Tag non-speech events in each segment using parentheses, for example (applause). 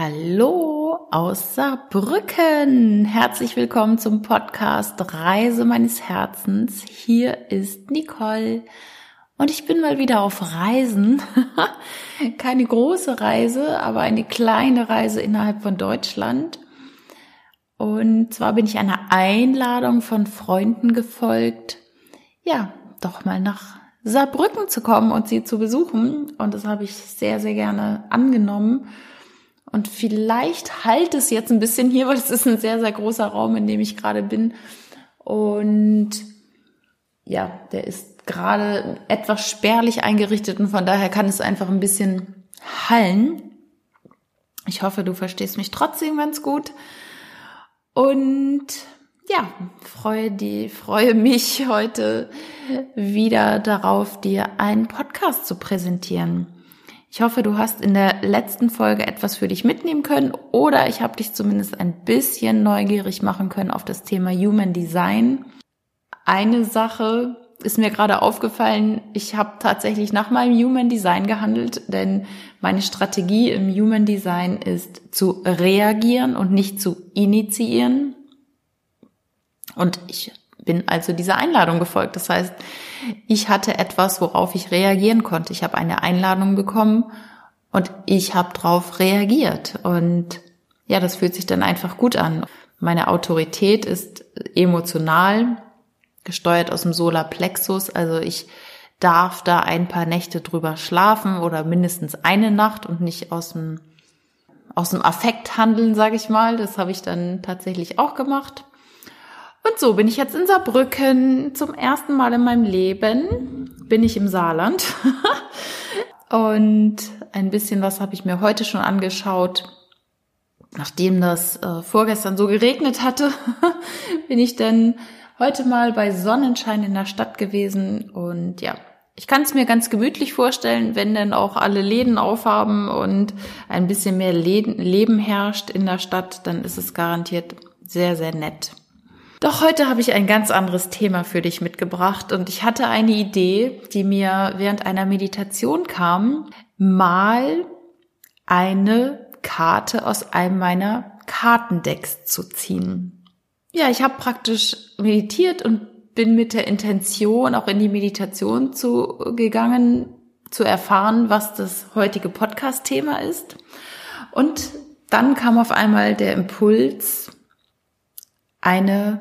Hallo aus Saarbrücken. Herzlich willkommen zum Podcast Reise meines Herzens. Hier ist Nicole und ich bin mal wieder auf Reisen. (laughs) Keine große Reise, aber eine kleine Reise innerhalb von Deutschland. Und zwar bin ich einer Einladung von Freunden gefolgt, ja, doch mal nach Saarbrücken zu kommen und sie zu besuchen. Und das habe ich sehr, sehr gerne angenommen und vielleicht halt es jetzt ein bisschen hier, (laughs) weil es ist ein sehr, sehr großer Raum, in dem ich gerade bin. Und ja, der ist gerade etwas spärlich eingerichtet und von daher kann es einfach ein bisschen hallen. Ich hoffe, du verstehst mich trotzdem ganz gut. Und ja, freue die, freue mich heute wieder darauf, dir einen Podcast zu präsentieren. Ich hoffe, du hast in der letzten Folge etwas für dich mitnehmen können oder ich habe dich zumindest ein bisschen neugierig machen können auf das Thema Human Design. Eine Sache ist mir gerade aufgefallen, ich habe tatsächlich nach meinem Human Design gehandelt, denn meine Strategie im Human Design ist zu reagieren und nicht zu initiieren. Und ich bin also dieser Einladung gefolgt. Das heißt, ich hatte etwas, worauf ich reagieren konnte. Ich habe eine Einladung bekommen und ich habe darauf reagiert. Und ja, das fühlt sich dann einfach gut an. Meine Autorität ist emotional gesteuert aus dem Solarplexus. Also ich darf da ein paar Nächte drüber schlafen oder mindestens eine Nacht und nicht aus dem aus dem Affekt handeln, sage ich mal. Das habe ich dann tatsächlich auch gemacht. Und so bin ich jetzt in Saarbrücken zum ersten Mal in meinem Leben. Bin ich im Saarland. (laughs) und ein bisschen was habe ich mir heute schon angeschaut. Nachdem das äh, vorgestern so geregnet hatte, (laughs) bin ich dann heute mal bei Sonnenschein in der Stadt gewesen. Und ja, ich kann es mir ganz gemütlich vorstellen, wenn dann auch alle Läden aufhaben und ein bisschen mehr Leben herrscht in der Stadt, dann ist es garantiert sehr, sehr nett. Doch heute habe ich ein ganz anderes Thema für dich mitgebracht und ich hatte eine Idee, die mir während einer Meditation kam, mal eine Karte aus einem meiner Kartendecks zu ziehen. Ja, ich habe praktisch meditiert und bin mit der Intention auch in die Meditation zu gegangen, zu erfahren, was das heutige Podcast-Thema ist. Und dann kam auf einmal der Impuls, eine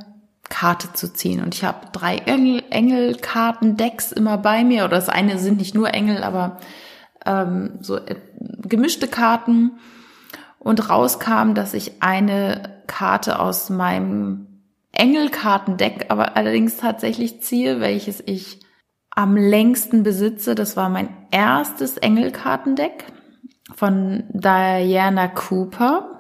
Karte zu ziehen. Und ich habe drei Engel, Engelkarten-Decks immer bei mir. Oder das eine sind nicht nur Engel, aber ähm, so äh, gemischte Karten. Und rauskam, dass ich eine Karte aus meinem Engelkartendeck, aber allerdings tatsächlich ziehe, welches ich am längsten besitze. Das war mein erstes Engelkartendeck von Diana Cooper.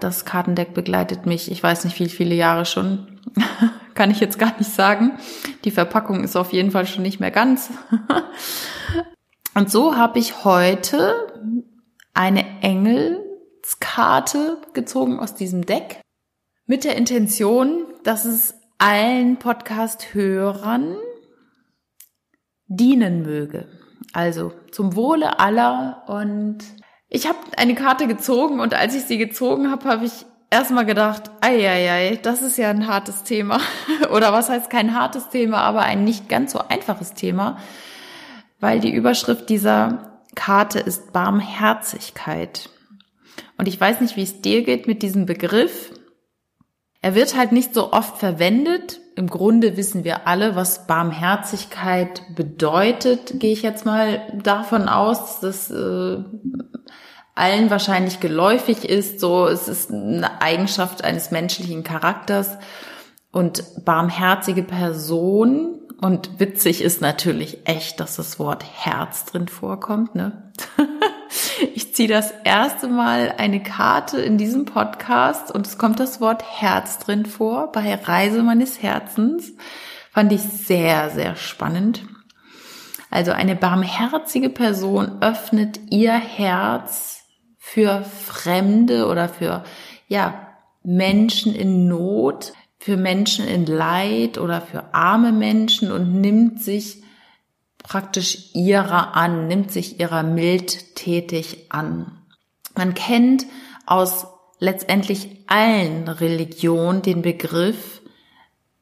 Das Kartendeck begleitet mich, ich weiß nicht wie viele Jahre schon, (laughs) kann ich jetzt gar nicht sagen. Die Verpackung ist auf jeden Fall schon nicht mehr ganz. (laughs) Und so habe ich heute eine Engelskarte gezogen aus diesem Deck mit der Intention, dass es allen Podcast-Hörern dienen möge. Also zum Wohle aller und ich habe eine Karte gezogen und als ich sie gezogen habe, habe ich erstmal gedacht, ei, ei, ei, das ist ja ein hartes Thema. (laughs) Oder was heißt kein hartes Thema, aber ein nicht ganz so einfaches Thema, weil die Überschrift dieser Karte ist Barmherzigkeit. Und ich weiß nicht, wie es dir geht mit diesem Begriff. Er wird halt nicht so oft verwendet. Im Grunde wissen wir alle, was Barmherzigkeit bedeutet, gehe ich jetzt mal davon aus, dass äh, allen wahrscheinlich geläufig ist. So, es ist eine Eigenschaft eines menschlichen Charakters und barmherzige Person. Und witzig ist natürlich echt, dass das Wort Herz drin vorkommt. Ne? (laughs) Ich ziehe das erste Mal eine Karte in diesem Podcast und es kommt das Wort Herz drin vor bei Reise meines Herzens. Fand ich sehr, sehr spannend. Also eine barmherzige Person öffnet ihr Herz für Fremde oder für, ja, Menschen in Not, für Menschen in Leid oder für arme Menschen und nimmt sich praktisch ihrer an, nimmt sich ihrer mildtätig an. Man kennt aus letztendlich allen Religionen den Begriff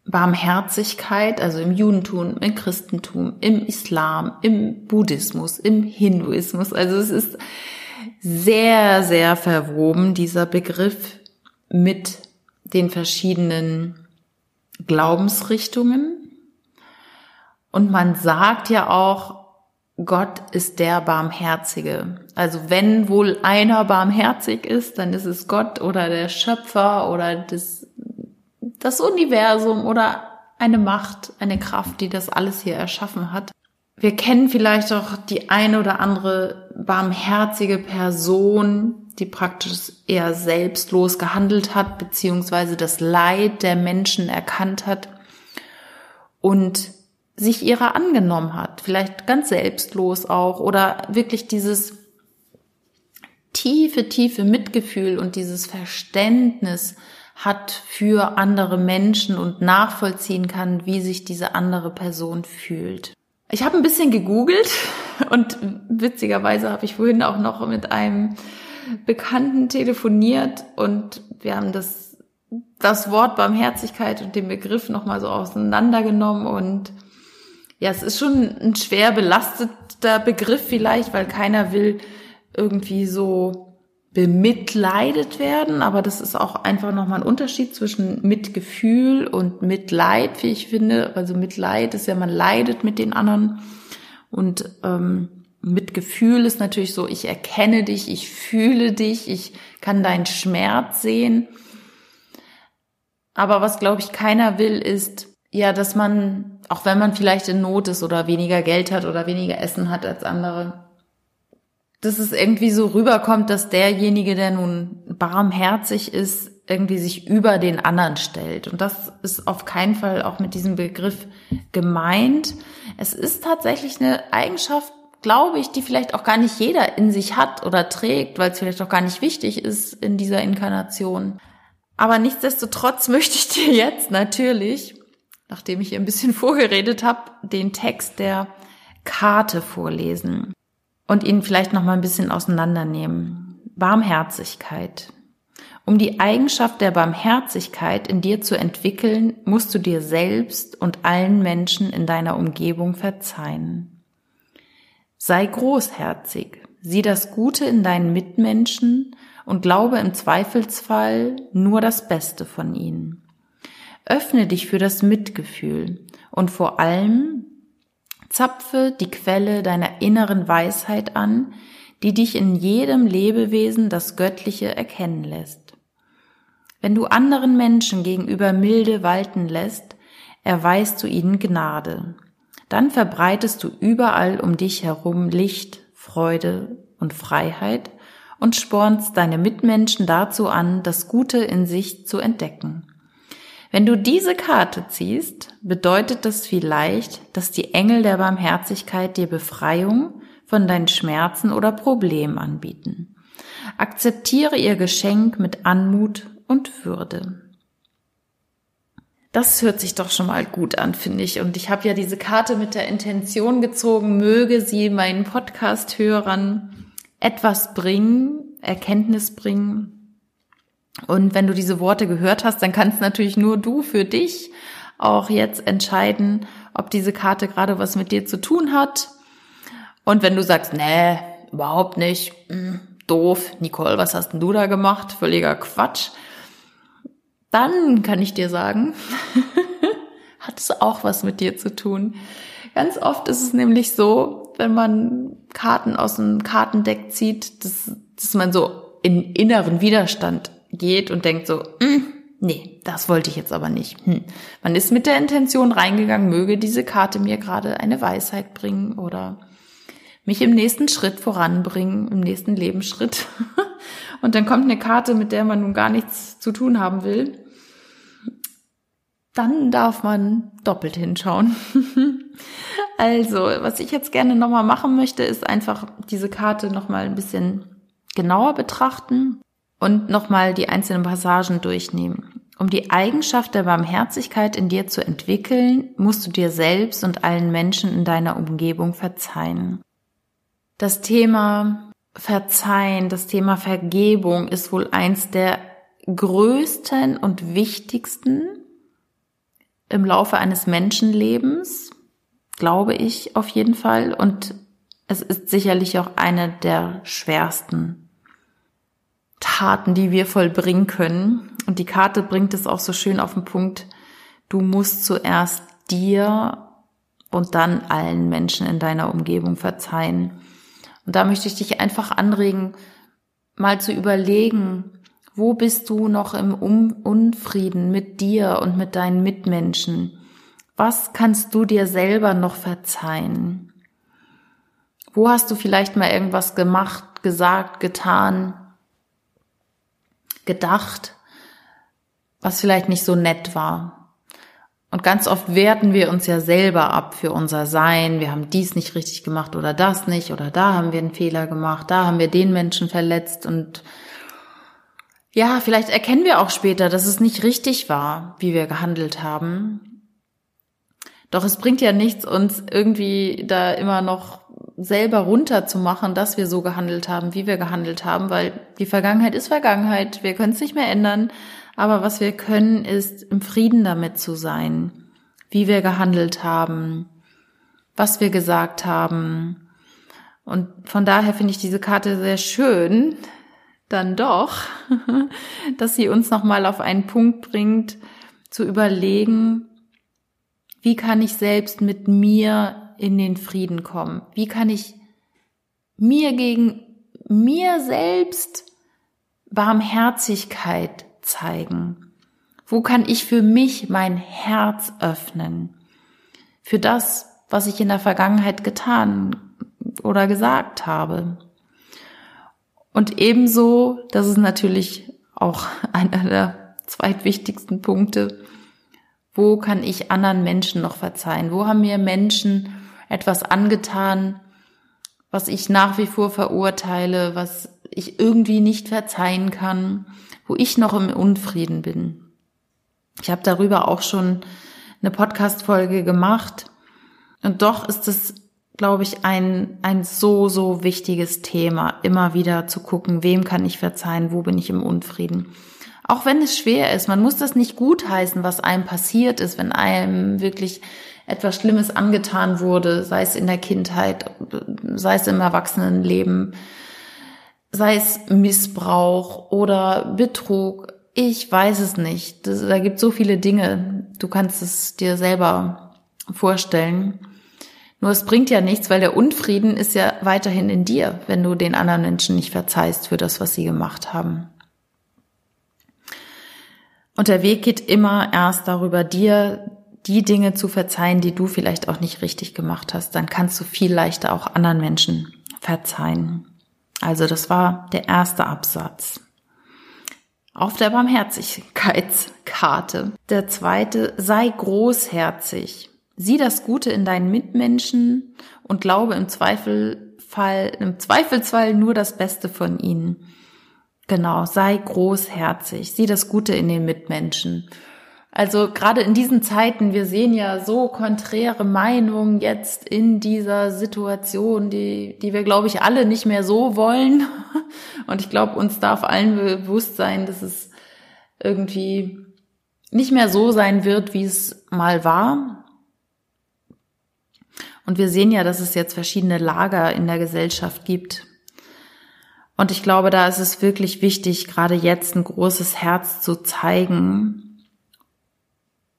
Barmherzigkeit, also im Judentum, im Christentum, im Islam, im Buddhismus, im Hinduismus. Also es ist sehr, sehr verwoben, dieser Begriff mit den verschiedenen Glaubensrichtungen. Und man sagt ja auch, Gott ist der Barmherzige. Also wenn wohl einer barmherzig ist, dann ist es Gott oder der Schöpfer oder das, das Universum oder eine Macht, eine Kraft, die das alles hier erschaffen hat. Wir kennen vielleicht auch die eine oder andere barmherzige Person, die praktisch eher selbstlos gehandelt hat, beziehungsweise das Leid der Menschen erkannt hat und sich ihrer angenommen hat, vielleicht ganz selbstlos auch oder wirklich dieses tiefe, tiefe Mitgefühl und dieses Verständnis hat für andere Menschen und nachvollziehen kann, wie sich diese andere Person fühlt. Ich habe ein bisschen gegoogelt und witzigerweise habe ich vorhin auch noch mit einem Bekannten telefoniert und wir haben das, das Wort Barmherzigkeit und den Begriff nochmal so auseinandergenommen und ja, es ist schon ein schwer belasteter Begriff vielleicht, weil keiner will irgendwie so bemitleidet werden, aber das ist auch einfach nochmal ein Unterschied zwischen Mitgefühl und Mitleid, wie ich finde. Also Mitleid ist ja, man leidet mit den anderen und ähm, Mitgefühl ist natürlich so, ich erkenne dich, ich fühle dich, ich kann deinen Schmerz sehen. Aber was, glaube ich, keiner will, ist, ja, dass man, auch wenn man vielleicht in Not ist oder weniger Geld hat oder weniger Essen hat als andere, dass es irgendwie so rüberkommt, dass derjenige, der nun barmherzig ist, irgendwie sich über den anderen stellt. Und das ist auf keinen Fall auch mit diesem Begriff gemeint. Es ist tatsächlich eine Eigenschaft, glaube ich, die vielleicht auch gar nicht jeder in sich hat oder trägt, weil es vielleicht auch gar nicht wichtig ist in dieser Inkarnation. Aber nichtsdestotrotz (laughs) möchte ich dir jetzt natürlich nachdem ich ein bisschen (laughs) vorgeredet habe, den Text der Karte vorlesen und ihn vielleicht noch mal ein bisschen auseinandernehmen. Barmherzigkeit. Um die Eigenschaft der Barmherzigkeit in dir zu entwickeln, musst du dir selbst und allen Menschen in deiner Umgebung verzeihen. Sei großherzig, sieh das Gute in deinen Mitmenschen und glaube im Zweifelsfall nur das Beste von ihnen. Öffne dich für das Mitgefühl und vor allem zapfe die Quelle deiner inneren Weisheit an, die dich in jedem Lebewesen das Göttliche erkennen lässt. Wenn du anderen Menschen gegenüber Milde walten lässt, erweist du ihnen Gnade. Dann verbreitest du überall um dich herum Licht, Freude und Freiheit und spornst deine Mitmenschen dazu an, das Gute in sich zu entdecken. Wenn du diese Karte ziehst, bedeutet das vielleicht, dass die Engel der Barmherzigkeit dir Befreiung von deinen Schmerzen oder Problemen anbieten. Akzeptiere ihr Geschenk mit Anmut und Würde. Das hört sich doch schon mal gut an, finde ich. Und ich habe ja diese Karte mit der Intention gezogen, möge sie meinen Podcast-Hörern etwas bringen, Erkenntnis bringen, und wenn du diese Worte gehört hast, dann kannst natürlich nur du für dich auch jetzt entscheiden, ob diese Karte gerade was mit dir zu tun hat. Und wenn du sagst, nee, überhaupt nicht, hm, doof, Nicole, was hast denn du da gemacht? Völliger Quatsch. Dann kann ich dir sagen, (laughs) hat es auch was mit dir zu tun. Ganz oft ist es nämlich so, wenn man Karten aus dem Kartendeck zieht, dass, dass man so in inneren Widerstand geht und denkt so, mm, nee, das wollte ich jetzt aber nicht. Hm. Man ist mit der Intention reingegangen, möge diese Karte mir gerade eine Weisheit bringen oder mich im nächsten Schritt voranbringen, im nächsten Lebensschritt. (laughs) und dann kommt eine Karte, mit der man nun gar nichts zu tun haben will. Dann darf man doppelt hinschauen. (laughs) also, was ich jetzt gerne nochmal machen möchte, ist einfach diese Karte nochmal ein bisschen genauer betrachten und nochmal die einzelnen Passagen durchnehmen. Um die Eigenschaft der Barmherzigkeit in dir zu entwickeln, musst du dir selbst und allen Menschen in deiner Umgebung verzeihen. Das Thema Verzeihen, das Thema Vergebung ist wohl eins der größten und wichtigsten im Laufe eines Menschenlebens, glaube ich auf jeden Fall. Und es ist sicherlich auch eine der schwersten Taten, die wir vollbringen können. Und die Karte bringt es auch so schön auf den Punkt. Du musst zuerst dir und dann allen Menschen in deiner Umgebung verzeihen. Und da möchte ich dich einfach anregen, mal zu überlegen, wo bist du noch im Unfrieden mit dir und mit deinen Mitmenschen? Was kannst du dir selber noch verzeihen? Wo hast du vielleicht mal irgendwas gemacht, gesagt, getan, gedacht, was vielleicht nicht so nett war? Und ganz oft werten wir uns ja selber ab für unser Sein. Wir haben dies nicht richtig gemacht oder das nicht oder da haben wir einen Fehler gemacht, da haben wir den Menschen verletzt und ja, vielleicht erkennen wir auch später, dass es nicht richtig war, wie wir gehandelt haben. Doch es bringt ja nichts, uns irgendwie da immer noch selber runterzumachen, dass wir so gehandelt haben, wie wir gehandelt haben, weil die Vergangenheit ist Vergangenheit. Wir können es nicht mehr ändern. Aber was wir können, ist im Frieden damit zu sein, wie wir gehandelt haben, was wir gesagt haben. Und von daher finde ich diese Karte sehr schön, dann doch, (laughs) dass sie uns nochmal auf einen Punkt bringt, zu überlegen, wie kann ich selbst mit mir in den Frieden kommen? Wie kann ich mir gegen mir selbst Barmherzigkeit zeigen? Wo kann ich für mich mein Herz öffnen? Für das, was ich in der Vergangenheit getan oder gesagt habe? Und ebenso, das ist natürlich auch (laughs) einer der zweitwichtigsten Punkte, wo kann ich anderen Menschen noch verzeihen? Wo haben mir Menschen etwas angetan, was ich nach wie vor verurteile, was ich irgendwie nicht verzeihen kann, wo ich noch im Unfrieden bin? Ich habe darüber auch schon eine Podcast-Folge gemacht. Und doch ist es glaube ich, ein, ein so, so wichtiges Thema, immer wieder zu gucken, wem kann ich verzeihen, wo bin ich im Unfrieden. Auch wenn es schwer ist, man muss das nicht gutheißen, was einem passiert ist, wenn einem wirklich etwas Schlimmes angetan wurde, sei es in der Kindheit, sei es im Erwachsenenleben, sei es Missbrauch oder Betrug. Ich weiß es nicht. Das, da gibt so viele Dinge. Du kannst es dir selber vorstellen. Nur es bringt ja nichts, weil der Unfrieden ist ja weiterhin in dir, wenn du den anderen Menschen nicht verzeihst für das, was sie gemacht haben. Und der Weg geht immer erst darüber, dir die Dinge zu verzeihen, die du vielleicht auch nicht richtig gemacht hast. Dann kannst du viel leichter auch anderen Menschen verzeihen. Also das war der erste Absatz. Auf der Barmherzigkeitskarte. Der zweite, sei großherzig. Sieh das Gute in deinen Mitmenschen und glaube im Zweifelfall, im Zweifelsfall nur das Beste von ihnen. Genau, sei großherzig, sieh das Gute in den Mitmenschen. Also gerade in diesen Zeiten, wir sehen ja so konträre Meinungen jetzt in dieser Situation, die, die wir, glaube ich, alle nicht mehr so wollen. (laughs) Und ich glaube, uns darf allen bewusst sein, dass es irgendwie nicht mehr so sein wird, wie es mal war. Und wir sehen ja, dass es jetzt verschiedene Lager in der Gesellschaft gibt. Und ich glaube, da ist es wirklich wichtig, gerade jetzt ein großes Herz zu zeigen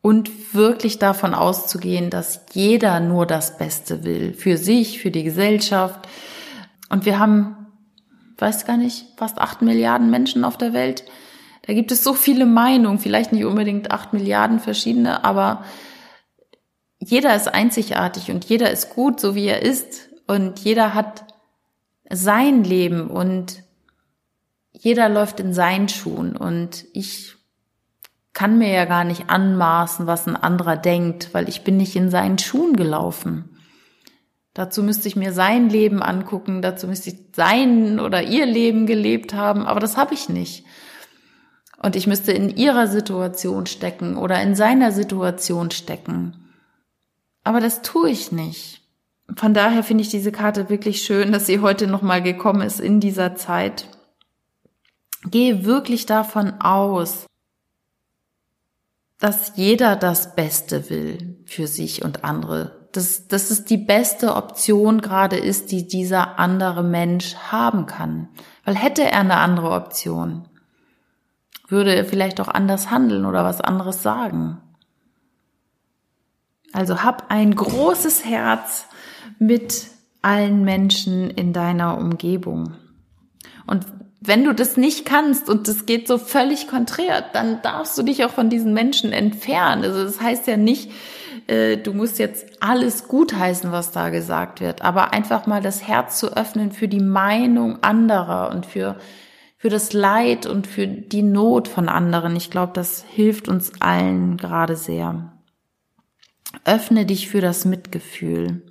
und wirklich davon auszugehen, dass jeder nur das Beste will. Für sich, für die Gesellschaft. Und wir haben, weiß gar nicht, fast acht Milliarden Menschen auf der Welt. Da gibt es so viele Meinungen, vielleicht nicht unbedingt acht Milliarden verschiedene, aber jeder ist einzigartig und jeder ist gut, so wie er ist. Und jeder hat sein Leben und jeder läuft in seinen Schuhen. Und ich kann mir ja gar nicht anmaßen, was ein anderer denkt, weil ich bin nicht in seinen Schuhen gelaufen. Dazu müsste ich mir sein Leben angucken, dazu müsste ich sein oder ihr Leben gelebt haben, aber das habe ich nicht. Und ich müsste in ihrer Situation stecken oder in seiner Situation stecken. Aber das tue ich nicht, von daher finde ich diese Karte wirklich schön, dass sie heute nochmal gekommen ist in dieser Zeit. Gehe wirklich davon aus, dass jeder das Beste will für sich und andere. Dass, dass es die beste Option gerade ist, die dieser andere Mensch haben kann. Weil hätte er eine andere Option, würde er vielleicht auch anders handeln oder was anderes sagen. Also hab ein großes Herz mit allen Menschen in deiner Umgebung. Und wenn du das nicht kannst und das geht so völlig konträr, dann darfst du dich auch von diesen Menschen entfernen. Also das heißt ja nicht, äh, du musst jetzt alles gutheißen, was da gesagt wird, aber einfach mal das Herz zu öffnen für die Meinung anderer und für für das Leid und für die Not von anderen. Ich glaube, das hilft uns allen gerade sehr. Öffne dich für das Mitgefühl.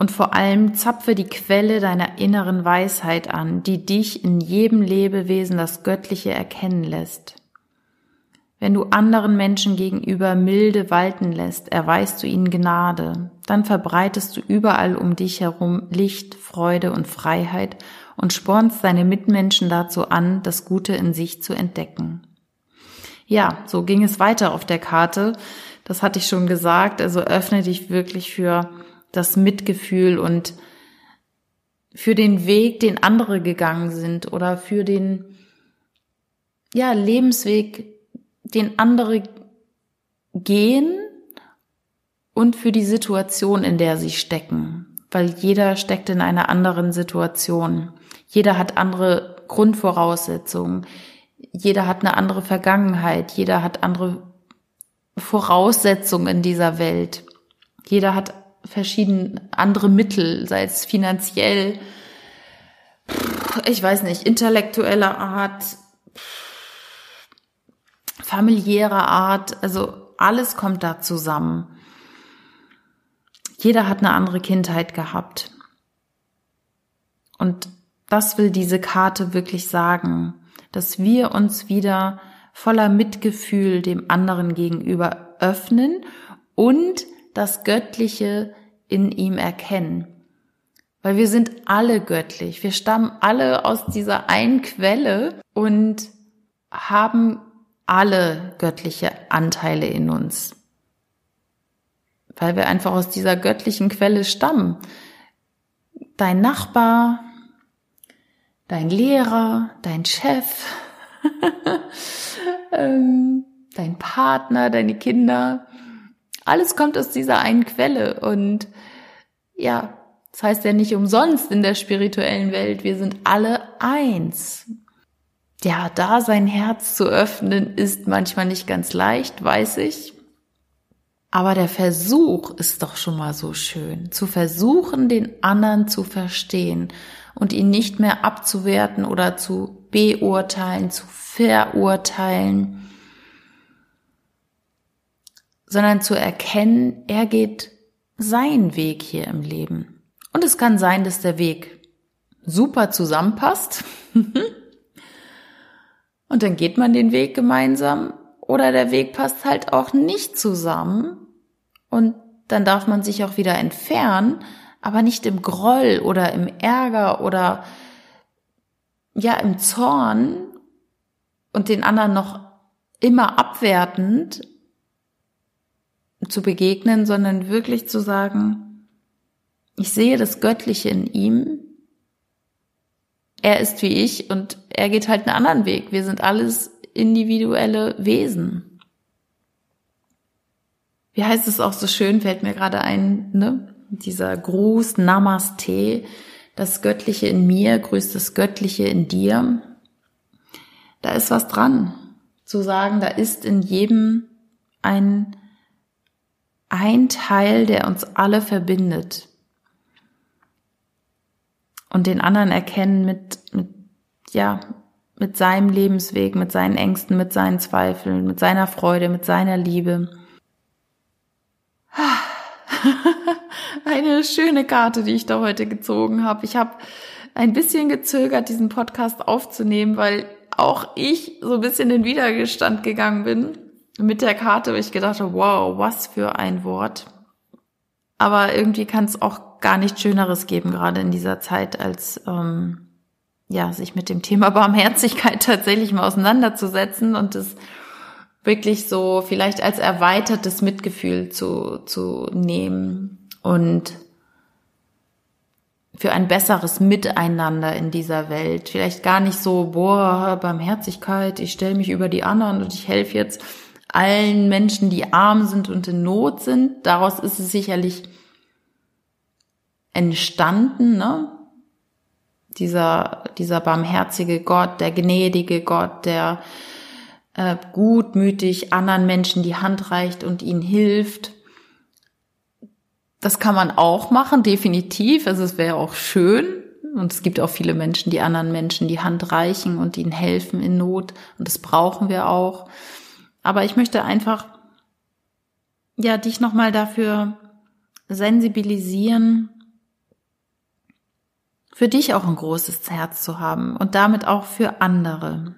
Und vor allem zapfe die Quelle deiner inneren Weisheit an, die dich in jedem Lebewesen das Göttliche erkennen lässt. Wenn du anderen Menschen gegenüber Milde walten lässt, erweist du ihnen Gnade, dann verbreitest du überall um dich herum Licht, Freude und Freiheit und spornst deine Mitmenschen dazu an, das Gute in sich zu entdecken. Ja, so ging es weiter auf der Karte. Das hatte ich schon gesagt. Also öffne dich wirklich für das Mitgefühl und für den Weg, den andere gegangen sind oder für den, ja, Lebensweg, den andere gehen und für die Situation, in der sie stecken. Weil jeder steckt in einer anderen Situation. Jeder hat andere Grundvoraussetzungen. Jeder hat eine andere Vergangenheit. Jeder hat andere Voraussetzungen in dieser Welt. Jeder hat verschiedene andere Mittel, sei es finanziell, ich weiß nicht, intellektueller Art, familiärer Art, also alles kommt da zusammen. Jeder hat eine andere Kindheit gehabt. Und das will diese Karte wirklich sagen, dass wir uns wieder voller Mitgefühl dem anderen gegenüber öffnen und das Göttliche in ihm erkennen. Weil wir sind alle göttlich. Wir stammen alle aus dieser einen Quelle und haben alle göttliche Anteile in uns. Weil wir einfach aus dieser göttlichen Quelle stammen. Dein Nachbar, dein Lehrer, dein Chef, (laughs) ähm, dein Partner, deine Kinder, alles kommt aus dieser einen Quelle und ja, das heißt ja nicht umsonst in der spirituellen Welt, wir sind alle eins. Ja, da sein Herz zu öffnen ist manchmal nicht ganz leicht, weiß ich. Aber der Versuch ist doch schon mal so schön, zu versuchen, den anderen zu verstehen und ihn nicht mehr abzuwerten oder zu beurteilen, zu verurteilen, sondern zu erkennen, er geht seinen Weg hier im Leben. Und es kann sein, dass der Weg super zusammenpasst. (laughs) Und dann geht man den Weg gemeinsam oder der Weg passt halt auch nicht zusammen. Und dann darf man sich auch wieder entfernen, aber nicht im Groll oder im Ärger oder ja im Zorn und den anderen noch immer abwertend, zu begegnen, sondern wirklich zu sagen, ich sehe das Göttliche in ihm. Er ist wie ich und er geht halt einen anderen Weg. Wir sind alles individuelle Wesen. Wie heißt es auch so schön, fällt mir gerade ein, ne? Dieser Gruß Namaste, das Göttliche in mir grüßt das Göttliche in dir. Da ist was dran, zu sagen, da ist in jedem ein ein Teil, der uns alle verbindet. Und den anderen erkennen mit, mit, ja, mit seinem Lebensweg, mit seinen Ängsten, mit seinen Zweifeln, mit seiner Freude, mit seiner Liebe. (laughs) Eine schöne Karte, die ich da heute gezogen habe. Ich habe ein bisschen gezögert, diesen Podcast aufzunehmen, weil auch ich so ein bisschen in Widerstand gegangen bin mit der Karte, wo ich gedacht habe, wow, was für ein Wort. Aber irgendwie kann es auch gar nichts Schöneres geben, gerade in dieser Zeit, als ähm, ja, sich mit dem Thema (laughs) Barmherzigkeit tatsächlich mal auseinanderzusetzen und es wirklich so vielleicht als erweitertes Mitgefühl zu, zu nehmen und für ein besseres Miteinander in dieser Welt. Vielleicht gar nicht so, boah, Barmherzigkeit, ich stelle mich über die anderen und ich helfe jetzt allen Menschen, die arm sind und in Not sind. Daraus ist es sicherlich entstanden, ne? Dieser, dieser barmherzige Gott, der gnädige Gott, der äh, gutmütig anderen Menschen die Hand reicht und ihnen hilft. Das kann man auch machen, definitiv. Also es wäre auch schön. Und es gibt auch viele Menschen, die anderen Menschen die Hand reichen und ihnen helfen in Not. Und das brauchen wir auch. Aber ich möchte einfach, ja, dich nochmal dafür sensibilisieren, für dich auch ein großes Herz zu haben und damit auch für andere.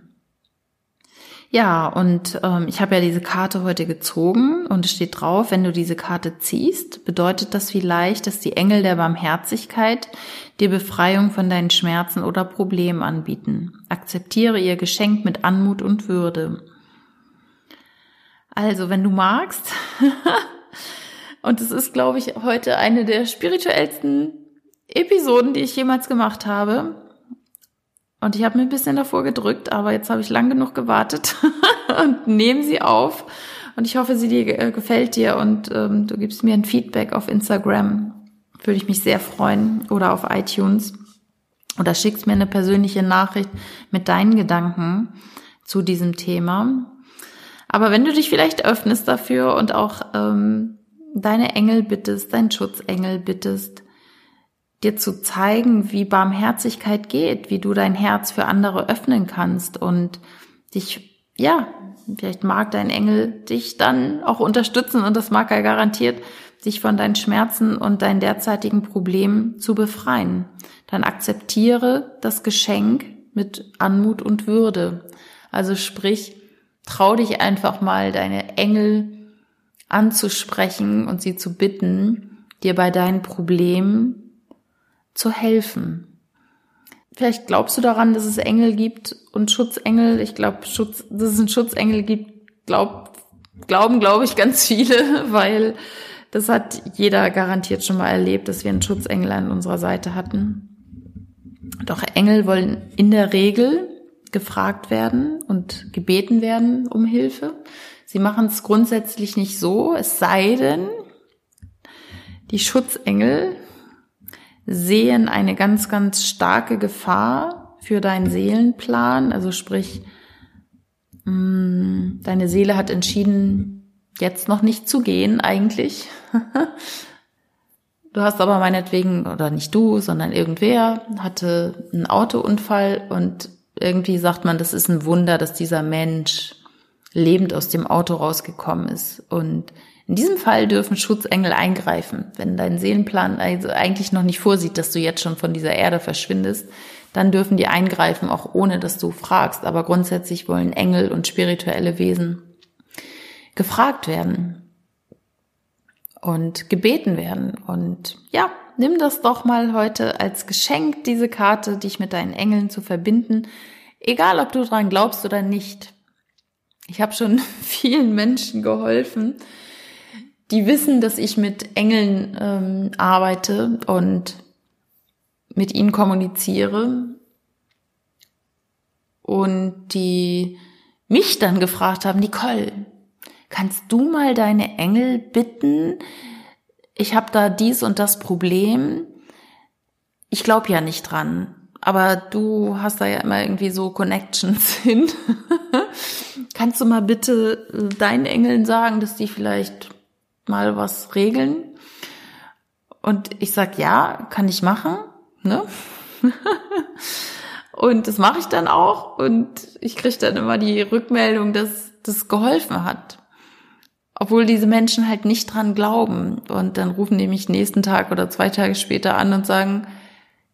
Ja, und ähm, ich habe ja diese Karte heute gezogen und es steht drauf, wenn du diese Karte ziehst, bedeutet das vielleicht, dass die Engel der Barmherzigkeit dir Befreiung von deinen Schmerzen oder Problemen anbieten. Akzeptiere ihr Geschenk mit Anmut und Würde. Also, wenn du magst, (laughs) und es ist, glaube ich, heute eine der spirituellsten Episoden, die ich jemals gemacht habe, und ich habe mir ein bisschen davor gedrückt, aber jetzt habe ich lang genug gewartet (laughs) und nehme sie auf. Und ich hoffe, sie dir äh, gefällt dir und ähm, du gibst mir ein Feedback auf Instagram. Würde ich mich sehr freuen. Oder auf iTunes. Oder schickst mir eine persönliche Nachricht mit deinen Gedanken zu diesem Thema. Aber wenn du dich vielleicht öffnest dafür und auch ähm, deine Engel bittest, deinen Schutzengel bittest, dir zu zeigen, wie Barmherzigkeit geht, wie du dein Herz für andere öffnen kannst und dich, ja, vielleicht mag dein Engel dich dann auch unterstützen und das mag er garantiert, dich von deinen Schmerzen und deinen derzeitigen Problemen zu befreien. Dann akzeptiere das Geschenk mit Anmut und Würde. Also sprich, trau dich einfach mal, deine Engel anzusprechen und sie zu bitten, dir bei deinen Problemen zu helfen. Vielleicht glaubst du daran, dass es Engel gibt und Schutzengel. Ich glaube, Schutz, dass es einen Schutzengel gibt, glaub, glauben, glaube ich, ganz viele, (laughs) weil das hat jeder garantiert schon mal erlebt, dass wir einen Schutzengel an unserer Seite hatten. Doch Engel wollen in der Regel gefragt werden und gebeten werden um Hilfe. Sie machen es grundsätzlich nicht so, es sei denn, die Schutzengel sehen eine ganz, ganz starke Gefahr für deinen Seelenplan. Also sprich, mm, deine Seele hat entschieden, jetzt noch nicht zu gehen eigentlich. (laughs) Du hast aber meinetwegen, oder nicht du, sondern irgendwer hatte einen Autounfall und irgendwie sagt man, das ist ein Wunder, dass dieser Mensch lebend aus dem Auto rausgekommen ist. Und in diesem Fall dürfen Schutzengel eingreifen. Wenn dein Seelenplan also eigentlich noch nicht vorsieht, dass du jetzt schon von dieser Erde verschwindest, dann dürfen die eingreifen, auch ohne dass du fragst. Aber grundsätzlich wollen Engel und spirituelle Wesen gefragt werden und gebeten werden. Und ja, nimm das doch mal heute als Geschenk, diese Karte, dich mit deinen Engeln zu verbinden. Egal, ob du dran glaubst oder nicht. Ich habe schon (laughs) vielen Menschen geholfen, die wissen, dass ich mit Engeln ähm, arbeite und mit ihnen kommuniziere und die mich dann gefragt haben, Nicole, kannst du mal deine Engel bitten? Ich habe da dies und das Problem. Ich glaube ja nicht dran, aber du hast da ja immer irgendwie so Connections (laughs) hin. kannst du mal bitte deinen Engeln sagen, dass die vielleicht mal was regeln? Und ich sag, ja, kann ich machen, ne? (laughs) und das mache ich dann auch und ich kriege dann immer die Rückmeldung, dass das geholfen hat. Obwohl diese Menschen halt nicht dran glauben. Und dann rufen die mich nächsten Tag oder zwei Tage später an und sagen,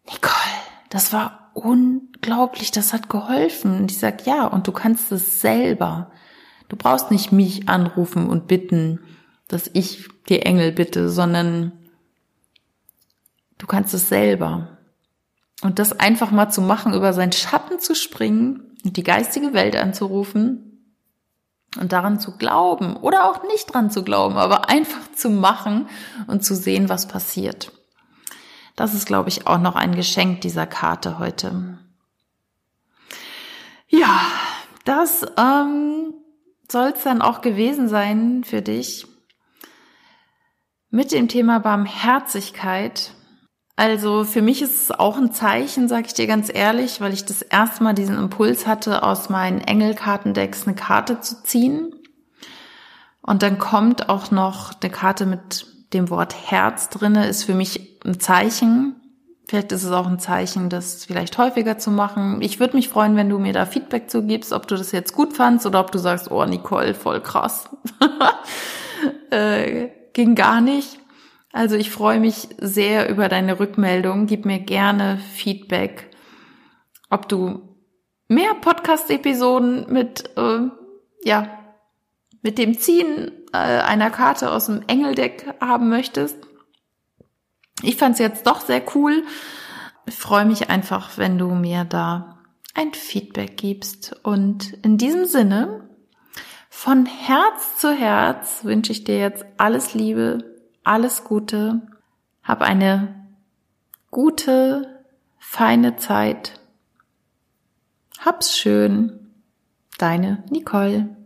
Nicole, das war unglaublich, das hat geholfen. Und ich sag, ja, und du kannst es selber. Du brauchst nicht mich anrufen und bitten, dass ich die Engel bitte, sondern Du kannst es selber. Und das einfach mal zu machen, über seinen Schatten zu springen und die geistige Welt anzurufen und daran zu glauben oder auch nicht dran zu glauben, aber einfach zu machen und zu sehen, was passiert. Das ist, glaube ich, auch noch ein Geschenk dieser Karte heute. Ja, das ähm, soll es dann auch gewesen sein für dich mit dem Thema Barmherzigkeit. Also für mich ist es auch ein Zeichen, sage ich dir ganz ehrlich, weil ich das erste Mal diesen Impuls hatte, aus meinen Engelkartendecks eine Karte zu ziehen. Und dann kommt auch noch eine Karte mit dem Wort Herz drinne, ist für mich ein Zeichen. Vielleicht ist es auch ein Zeichen, das vielleicht häufiger zu machen. Ich würde mich freuen, wenn du mir da Feedback zu gibst, ob du das jetzt gut fandst oder ob du sagst, oh Nicole, voll krass. (laughs) äh, ging gar nicht. Also ich freue mich sehr über deine Rückmeldung. Gib mir gerne Feedback, ob du mehr Podcast-Episoden mit, äh, ja, mit dem Ziehen äh, einer Karte aus dem Engeldeck haben möchtest. Ich fand es jetzt doch sehr cool. Ich freue mich einfach, wenn du mir da ein Feedback gibst. Und in diesem Sinne, von Herz zu Herz wünsche ich dir jetzt alles Liebe, alles Gute. Hab eine gute, feine Zeit. Hab's schön. Deine Nicole.